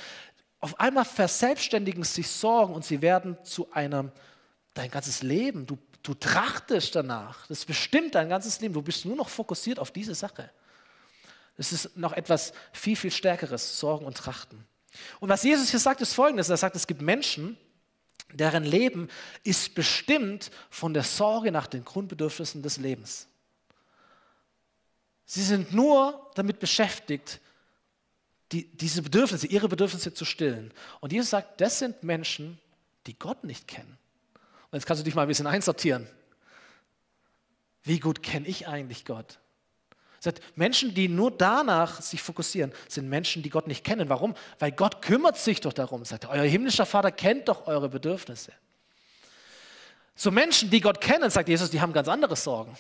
Auf einmal verselbstständigen sich Sorgen und sie werden zu einem, dein ganzes Leben. Du, du trachtest danach. Das bestimmt dein ganzes Leben. Du bist nur noch fokussiert auf diese Sache. Es ist noch etwas viel, viel Stärkeres, Sorgen und Trachten. Und was Jesus hier sagt, ist folgendes. Er sagt, es gibt Menschen, deren Leben ist bestimmt von der Sorge nach den Grundbedürfnissen des Lebens. Sie sind nur damit beschäftigt, die, diese Bedürfnisse, ihre Bedürfnisse zu stillen. Und Jesus sagt, das sind Menschen, die Gott nicht kennen. Und jetzt kannst du dich mal ein bisschen einsortieren. Wie gut kenne ich eigentlich Gott? Sagt, Menschen, die nur danach sich fokussieren, sind Menschen, die Gott nicht kennen. Warum? Weil Gott kümmert sich doch darum. Sagt, euer himmlischer Vater kennt doch eure Bedürfnisse. So Menschen, die Gott kennen, sagt Jesus, die haben ganz andere Sorgen.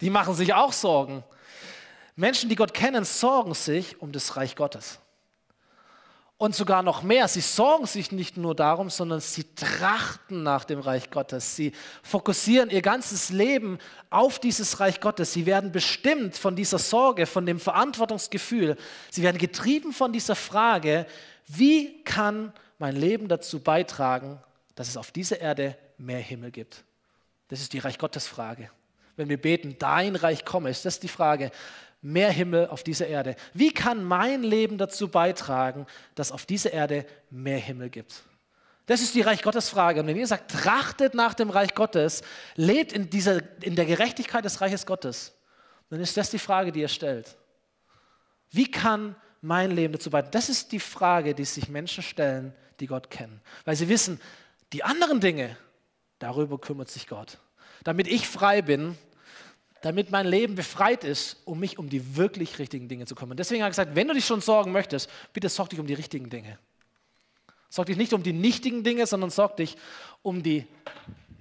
Die machen sich auch Sorgen. Menschen, die Gott kennen, sorgen sich um das Reich Gottes. Und sogar noch mehr, sie sorgen sich nicht nur darum, sondern sie trachten nach dem Reich Gottes. Sie fokussieren ihr ganzes Leben auf dieses Reich Gottes. Sie werden bestimmt von dieser Sorge, von dem Verantwortungsgefühl. Sie werden getrieben von dieser Frage, wie kann mein Leben dazu beitragen, dass es auf dieser Erde mehr Himmel gibt? Das ist die Reich Gottes Frage. Wenn wir beten, dein Reich komme, ist das die Frage mehr Himmel auf dieser Erde. Wie kann mein Leben dazu beitragen, dass auf dieser Erde mehr Himmel gibt? Das ist die Reich Gottes Frage. Und wenn ihr sagt, trachtet nach dem Reich Gottes, lebt in, dieser, in der Gerechtigkeit des Reiches Gottes, dann ist das die Frage, die ihr stellt. Wie kann mein Leben dazu beitragen? Das ist die Frage, die sich Menschen stellen, die Gott kennen. Weil sie wissen, die anderen Dinge, darüber kümmert sich Gott. Damit ich frei bin, damit mein Leben befreit ist, um mich um die wirklich richtigen Dinge zu kümmern. Deswegen habe ich gesagt, wenn du dich schon sorgen möchtest, bitte sorg dich um die richtigen Dinge. Sorg dich nicht um die nichtigen Dinge, sondern sorg dich um die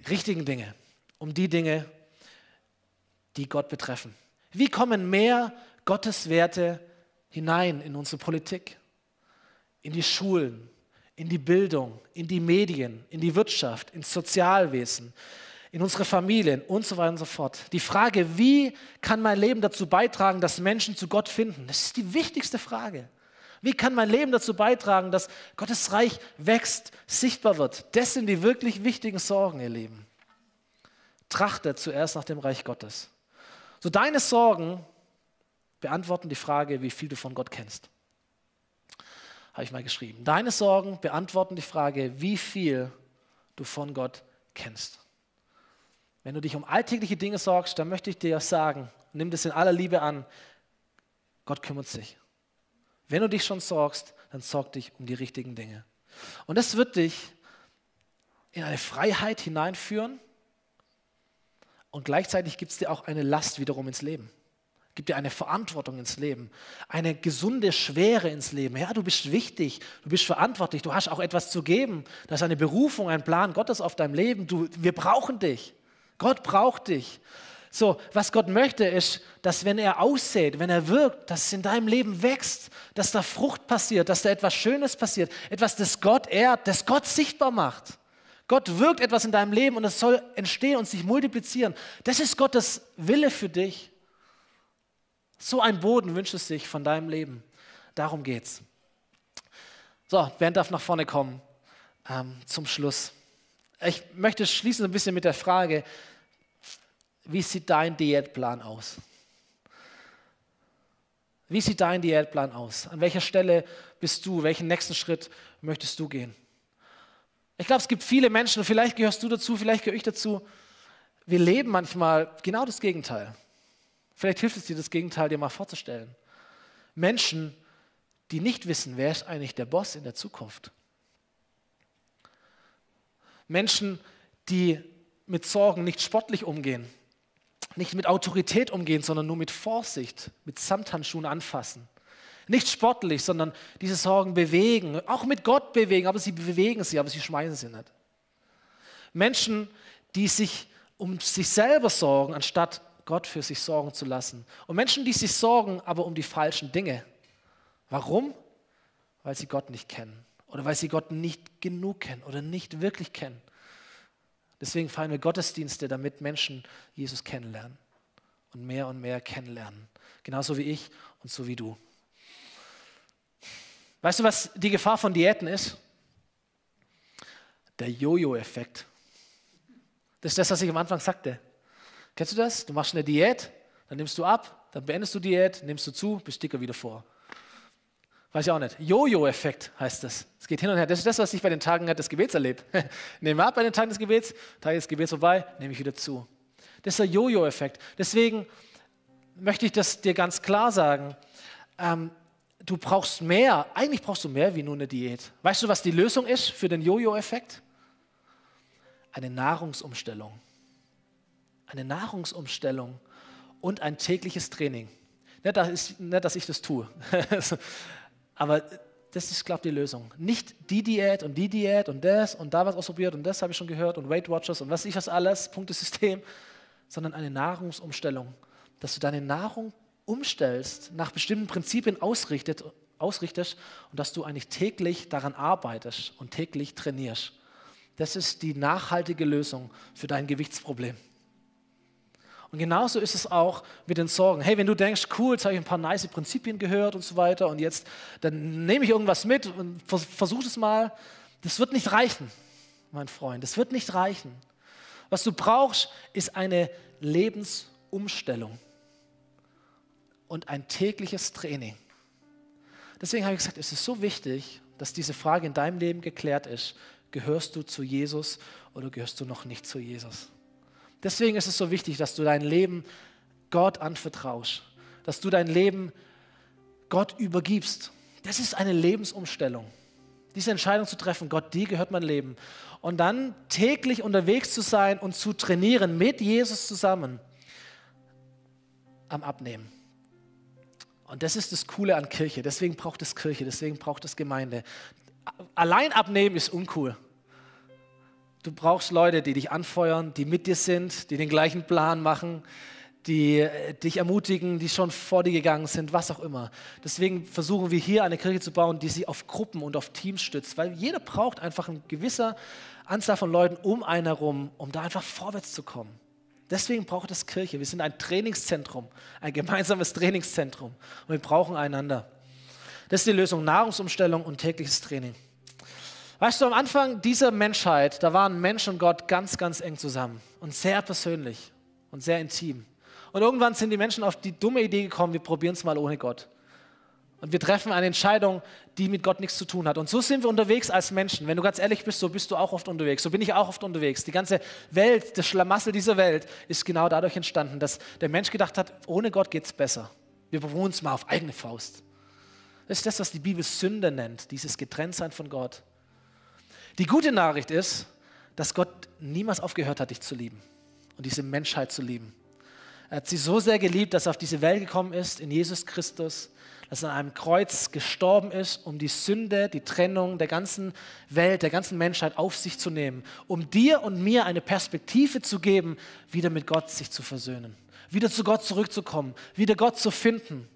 richtigen Dinge, um die Dinge, die Gott betreffen. Wie kommen mehr Gottes Werte hinein in unsere Politik, in die Schulen, in die Bildung, in die Medien, in die Wirtschaft, ins Sozialwesen, in unsere Familien und so weiter und so fort. Die Frage, wie kann mein Leben dazu beitragen, dass Menschen zu Gott finden, das ist die wichtigste Frage. Wie kann mein Leben dazu beitragen, dass Gottes Reich wächst, sichtbar wird? Das sind die wirklich wichtigen Sorgen, ihr Lieben. Trachte zuerst nach dem Reich Gottes. So deine Sorgen beantworten die Frage, wie viel du von Gott kennst. Habe ich mal geschrieben. Deine Sorgen beantworten die Frage, wie viel du von Gott kennst. Wenn du dich um alltägliche Dinge sorgst, dann möchte ich dir sagen, nimm das in aller Liebe an, Gott kümmert sich. Wenn du dich schon sorgst, dann sorg dich um die richtigen Dinge. Und das wird dich in eine Freiheit hineinführen und gleichzeitig gibt es dir auch eine Last wiederum ins Leben. Gibt dir eine Verantwortung ins Leben, eine gesunde Schwere ins Leben. Ja, du bist wichtig, du bist verantwortlich, du hast auch etwas zu geben. Das ist eine Berufung, ein Plan Gottes auf deinem Leben. Du, wir brauchen dich. Gott braucht dich. So, was Gott möchte, ist, dass wenn er aussät, wenn er wirkt, dass es in deinem Leben wächst, dass da Frucht passiert, dass da etwas Schönes passiert, etwas, das Gott ehrt, das Gott sichtbar macht. Gott wirkt etwas in deinem Leben und es soll entstehen und sich multiplizieren. Das ist Gottes Wille für dich. So ein Boden wünscht es sich von deinem Leben. Darum geht's. So, Bernd darf nach vorne kommen ähm, zum Schluss. Ich möchte schließen ein bisschen mit der Frage, wie sieht dein Diätplan aus? Wie sieht dein Diätplan aus? An welcher Stelle bist du? Welchen nächsten Schritt möchtest du gehen? Ich glaube, es gibt viele Menschen, vielleicht gehörst du dazu, vielleicht gehöre ich dazu. Wir leben manchmal genau das Gegenteil. Vielleicht hilft es dir, das Gegenteil dir mal vorzustellen. Menschen, die nicht wissen, wer ist eigentlich der Boss in der Zukunft. Menschen, die mit Sorgen nicht sportlich umgehen, nicht mit Autorität umgehen, sondern nur mit Vorsicht, mit Samthandschuhen anfassen. Nicht sportlich, sondern diese Sorgen bewegen, auch mit Gott bewegen, aber sie bewegen sie, aber sie schmeißen sie nicht. Menschen, die sich um sich selber sorgen, anstatt Gott für sich sorgen zu lassen. Und Menschen, die sich sorgen, aber um die falschen Dinge. Warum? Weil sie Gott nicht kennen oder weil sie Gott nicht genug kennen oder nicht wirklich kennen. Deswegen feiern wir Gottesdienste, damit Menschen Jesus kennenlernen und mehr und mehr kennenlernen. Genauso wie ich und so wie du. Weißt du, was die Gefahr von Diäten ist? Der Jojo-Effekt. Das ist das, was ich am Anfang sagte. Kennst du das? Du machst eine Diät, dann nimmst du ab, dann beendest du Diät, nimmst du zu, bist dicker wieder vor. Weiß ich auch nicht. Jojo-Effekt heißt das. Es geht hin und her. Das ist das, was ich bei den Tagen des Gebets erlebe. nehme ab bei den Tagen des Gebets, Tag des Gebets vorbei, nehme ich wieder zu. Das ist der Jojo-Effekt. Deswegen möchte ich das dir ganz klar sagen. Ähm, du brauchst mehr, eigentlich brauchst du mehr wie nur eine Diät. Weißt du, was die Lösung ist für den Jojo-Effekt? eine Nahrungsumstellung. Eine Nahrungsumstellung und ein tägliches Training. Nicht, nicht, dass ich das tue, aber das ist, glaube ich, die Lösung. Nicht die Diät und die Diät und das und da was ausprobiert und das habe ich schon gehört und Weight Watchers und was ich was alles, Punktesystem, sondern eine Nahrungsumstellung. Dass du deine Nahrung umstellst, nach bestimmten Prinzipien ausrichtet, ausrichtest und dass du eigentlich täglich daran arbeitest und täglich trainierst. Das ist die nachhaltige Lösung für dein Gewichtsproblem. Und genauso ist es auch mit den Sorgen. Hey, wenn du denkst, cool, jetzt habe ich ein paar nice Prinzipien gehört und so weiter und jetzt, dann nehme ich irgendwas mit und versuche es mal. Das wird nicht reichen, mein Freund. Das wird nicht reichen. Was du brauchst, ist eine Lebensumstellung und ein tägliches Training. Deswegen habe ich gesagt, es ist so wichtig, dass diese Frage in deinem Leben geklärt ist. Gehörst du zu Jesus oder gehörst du noch nicht zu Jesus? Deswegen ist es so wichtig, dass du dein Leben Gott anvertraust, dass du dein Leben Gott übergibst. Das ist eine Lebensumstellung. Diese Entscheidung zu treffen, Gott, die gehört mein Leben. Und dann täglich unterwegs zu sein und zu trainieren mit Jesus zusammen am Abnehmen. Und das ist das Coole an Kirche. Deswegen braucht es Kirche, deswegen braucht es Gemeinde. Allein abnehmen ist uncool. Du brauchst Leute, die dich anfeuern, die mit dir sind, die den gleichen Plan machen, die äh, dich ermutigen, die schon vor dir gegangen sind, was auch immer. Deswegen versuchen wir hier eine Kirche zu bauen, die sich auf Gruppen und auf Teams stützt, weil jeder braucht einfach eine gewisse Anzahl von Leuten um einen herum, um da einfach vorwärts zu kommen. Deswegen braucht es Kirche. Wir sind ein Trainingszentrum, ein gemeinsames Trainingszentrum und wir brauchen einander. Das ist die Lösung, Nahrungsumstellung und tägliches Training. Weißt du, am Anfang dieser Menschheit, da waren Mensch und Gott ganz, ganz eng zusammen und sehr persönlich und sehr intim. Und irgendwann sind die Menschen auf die dumme Idee gekommen, wir probieren es mal ohne Gott. Und wir treffen eine Entscheidung, die mit Gott nichts zu tun hat. Und so sind wir unterwegs als Menschen. Wenn du ganz ehrlich bist, so bist du auch oft unterwegs. So bin ich auch oft unterwegs. Die ganze Welt, das Schlamassel dieser Welt ist genau dadurch entstanden, dass der Mensch gedacht hat, ohne Gott geht es besser. Wir probieren es mal auf eigene Faust. Das ist das, was die Bibel Sünde nennt, dieses Getrenntsein von Gott. Die gute Nachricht ist, dass Gott niemals aufgehört hat, dich zu lieben und diese Menschheit zu lieben. Er hat sie so sehr geliebt, dass er auf diese Welt gekommen ist, in Jesus Christus, dass er an einem Kreuz gestorben ist, um die Sünde, die Trennung der ganzen Welt, der ganzen Menschheit auf sich zu nehmen, um dir und mir eine Perspektive zu geben, wieder mit Gott sich zu versöhnen, wieder zu Gott zurückzukommen, wieder Gott zu finden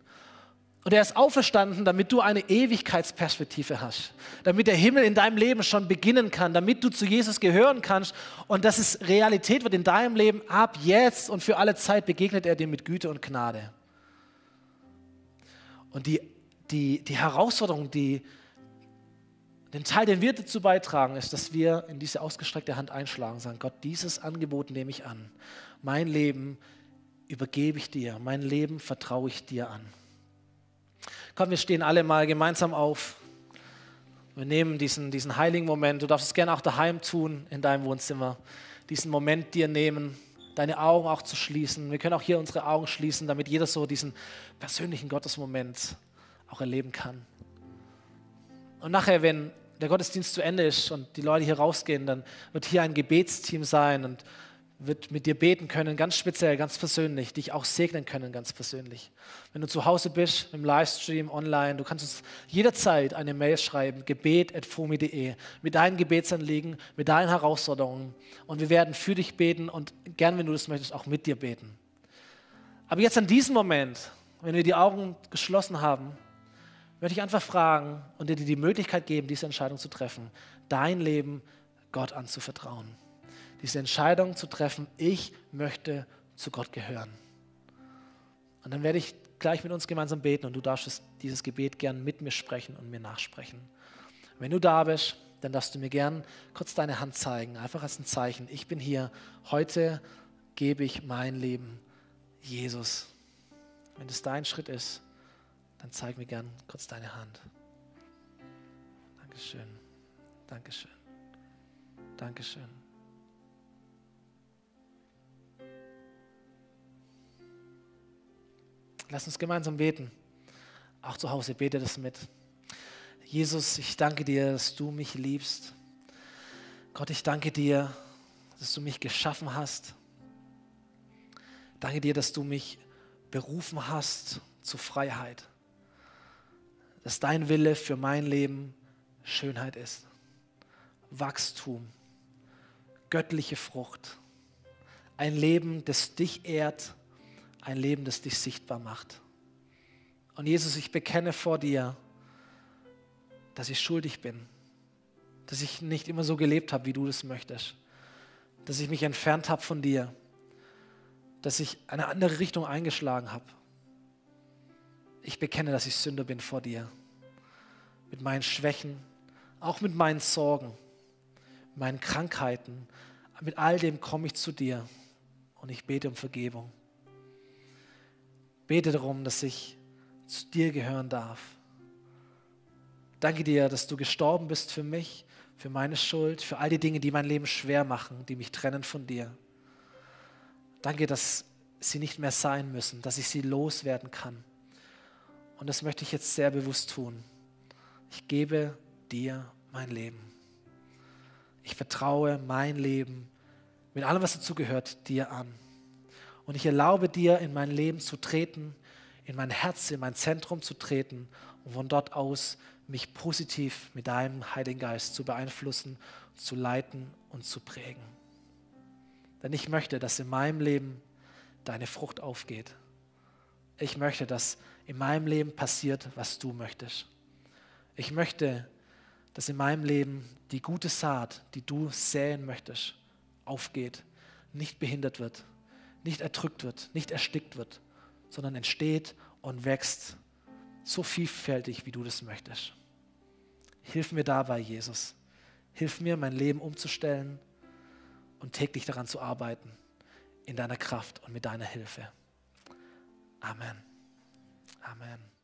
und er ist auferstanden, damit du eine Ewigkeitsperspektive hast, damit der Himmel in deinem Leben schon beginnen kann, damit du zu Jesus gehören kannst und dass es Realität wird in deinem Leben. Ab jetzt und für alle Zeit begegnet er dir mit Güte und Gnade. Und die, die, die Herausforderung, die, den Teil, den wir dazu beitragen, ist, dass wir in diese ausgestreckte Hand einschlagen, sagen, Gott, dieses Angebot nehme ich an. Mein Leben übergebe ich dir, mein Leben vertraue ich dir an. Komm, wir stehen alle mal gemeinsam auf. Wir nehmen diesen, diesen heiligen Moment. Du darfst es gerne auch daheim tun, in deinem Wohnzimmer. Diesen Moment dir nehmen, deine Augen auch zu schließen. Wir können auch hier unsere Augen schließen, damit jeder so diesen persönlichen Gottesmoment auch erleben kann. Und nachher, wenn der Gottesdienst zu Ende ist und die Leute hier rausgehen, dann wird hier ein Gebetsteam sein und wird mit dir beten können, ganz speziell, ganz persönlich, dich auch segnen können, ganz persönlich. Wenn du zu Hause bist, im Livestream, online, du kannst uns jederzeit eine Mail schreiben, gebet.fomi.de, mit deinen Gebetsanliegen, mit deinen Herausforderungen. Und wir werden für dich beten und gern, wenn du das möchtest, auch mit dir beten. Aber jetzt an diesem Moment, wenn wir die Augen geschlossen haben, möchte ich einfach fragen und dir die Möglichkeit geben, diese Entscheidung zu treffen, dein Leben Gott anzuvertrauen diese Entscheidung zu treffen, ich möchte zu Gott gehören. Und dann werde ich gleich mit uns gemeinsam beten und du darfst dieses Gebet gern mit mir sprechen und mir nachsprechen. Wenn du da bist, dann darfst du mir gern kurz deine Hand zeigen, einfach als ein Zeichen. Ich bin hier. Heute gebe ich mein Leben Jesus. Wenn es dein Schritt ist, dann zeig mir gern kurz deine Hand. Dankeschön. Dankeschön. Dankeschön. Lass uns gemeinsam beten. Auch zu Hause bete das mit. Jesus, ich danke dir, dass du mich liebst. Gott, ich danke dir, dass du mich geschaffen hast. Danke dir, dass du mich berufen hast zur Freiheit. Dass dein Wille für mein Leben Schönheit ist, Wachstum, göttliche Frucht, ein Leben, das dich ehrt, ein Leben, das dich sichtbar macht. Und Jesus, ich bekenne vor dir, dass ich schuldig bin, dass ich nicht immer so gelebt habe, wie du das möchtest, dass ich mich entfernt habe von dir, dass ich eine andere Richtung eingeschlagen habe. Ich bekenne, dass ich Sünder bin vor dir, mit meinen Schwächen, auch mit meinen Sorgen, meinen Krankheiten, mit all dem komme ich zu dir und ich bete um Vergebung. Bete darum, dass ich zu dir gehören darf. Danke dir, dass du gestorben bist für mich, für meine Schuld, für all die Dinge, die mein Leben schwer machen, die mich trennen von dir. Danke, dass sie nicht mehr sein müssen, dass ich sie loswerden kann. Und das möchte ich jetzt sehr bewusst tun. Ich gebe dir mein Leben. Ich vertraue mein Leben mit allem, was dazugehört, dir an. Und ich erlaube dir, in mein Leben zu treten, in mein Herz, in mein Zentrum zu treten und von dort aus mich positiv mit deinem Heiligen Geist zu beeinflussen, zu leiten und zu prägen. Denn ich möchte, dass in meinem Leben deine Frucht aufgeht. Ich möchte, dass in meinem Leben passiert, was du möchtest. Ich möchte, dass in meinem Leben die gute Saat, die du säen möchtest, aufgeht, nicht behindert wird, nicht erdrückt wird, nicht erstickt wird, sondern entsteht und wächst so vielfältig, wie du das möchtest. Hilf mir dabei, Jesus. Hilf mir, mein Leben umzustellen und täglich daran zu arbeiten, in deiner Kraft und mit deiner Hilfe. Amen. Amen.